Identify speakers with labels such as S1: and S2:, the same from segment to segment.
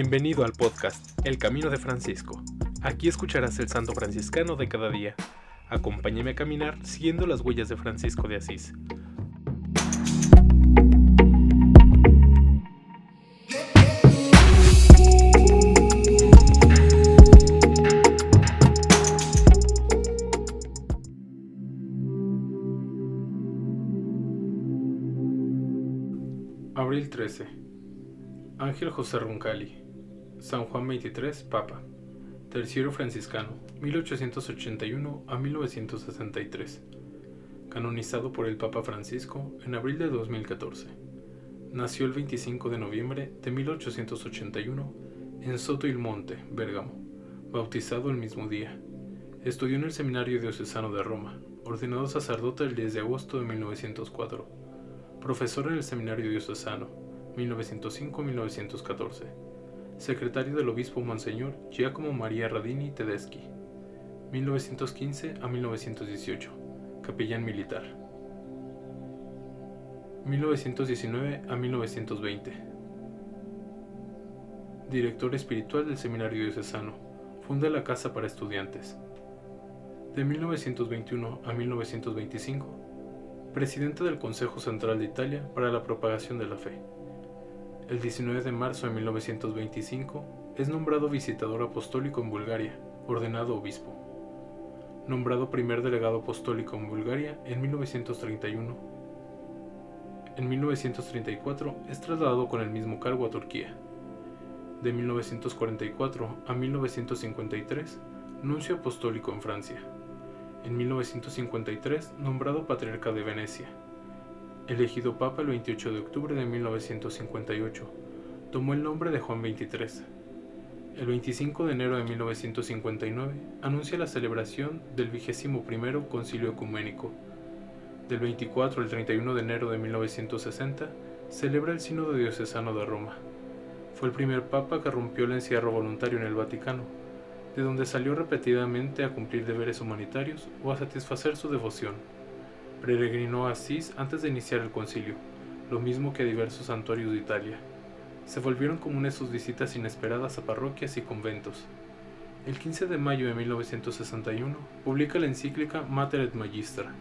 S1: Bienvenido al podcast El Camino de Francisco. Aquí escucharás el santo franciscano de cada día. Acompáñame a caminar siguiendo las huellas de Francisco de Asís. Abril 13. Ángel José Roncalli. San Juan 23, Papa. Terciero franciscano, 1881 a 1963. Canonizado por el Papa Francisco en abril de 2014. Nació el 25 de noviembre de 1881 en Soto il Monte, Bérgamo, bautizado el mismo día. Estudió en el Seminario Diocesano de Roma, ordenado sacerdote el 10 de agosto de 1904 profesor en el Seminario Diocesano, 1905-1914, secretario del obispo Monseñor Giacomo María Radini Tedeschi, 1915 a 1918, capellán militar, 1919 a 1920, director espiritual del Seminario Diocesano, funda la Casa para Estudiantes, de 1921 a 1925, presidente del Consejo Central de Italia para la Propagación de la Fe. El 19 de marzo de 1925 es nombrado visitador apostólico en Bulgaria, ordenado obispo. Nombrado primer delegado apostólico en Bulgaria en 1931. En 1934 es trasladado con el mismo cargo a Turquía. De 1944 a 1953, nuncio apostólico en Francia en 1953 nombrado patriarca de Venecia. Elegido papa el 28 de octubre de 1958, tomó el nombre de Juan XXIII. El 25 de enero de 1959 anuncia la celebración del vigésimo primero Concilio Ecuménico. Del 24 al 31 de enero de 1960 celebra el Sínodo Diocesano de Roma. Fue el primer papa que rompió el encierro voluntario en el Vaticano de donde salió repetidamente a cumplir deberes humanitarios o a satisfacer su devoción. Peregrinó a Asís antes de iniciar el concilio, lo mismo que a diversos santuarios de Italia. Se volvieron comunes sus visitas inesperadas a parroquias y conventos. El 15 de mayo de 1961 publica la encíclica Mater et Magistra.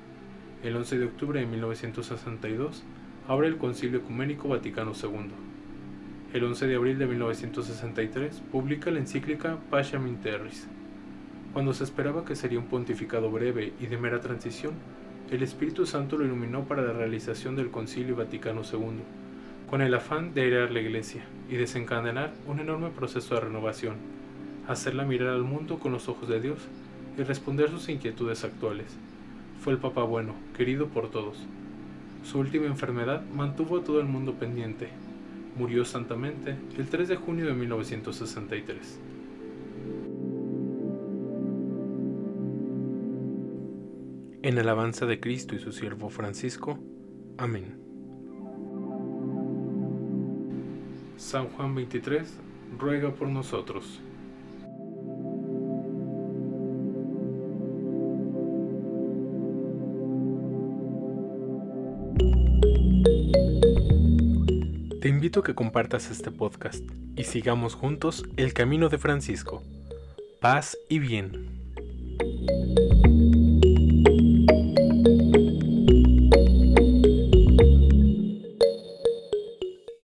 S1: El 11 de octubre de 1962 abre el Concilio Ecuménico Vaticano II el 11 de abril de 1963, publica la encíclica Pacem in Terris. Cuando se esperaba que sería un pontificado breve y de mera transición, el Espíritu Santo lo iluminó para la realización del Concilio Vaticano II, con el afán de airear la Iglesia y desencadenar un enorme proceso de renovación, hacerla mirar al mundo con los ojos de Dios y responder sus inquietudes actuales. Fue el Papa bueno, querido por todos. Su última enfermedad mantuvo a todo el mundo pendiente Murió santamente el 3 de junio de 1963. En alabanza de Cristo y su siervo Francisco. Amén. San Juan 23, ruega por nosotros. Te invito a que compartas este podcast y sigamos juntos el camino de Francisco. Paz y bien.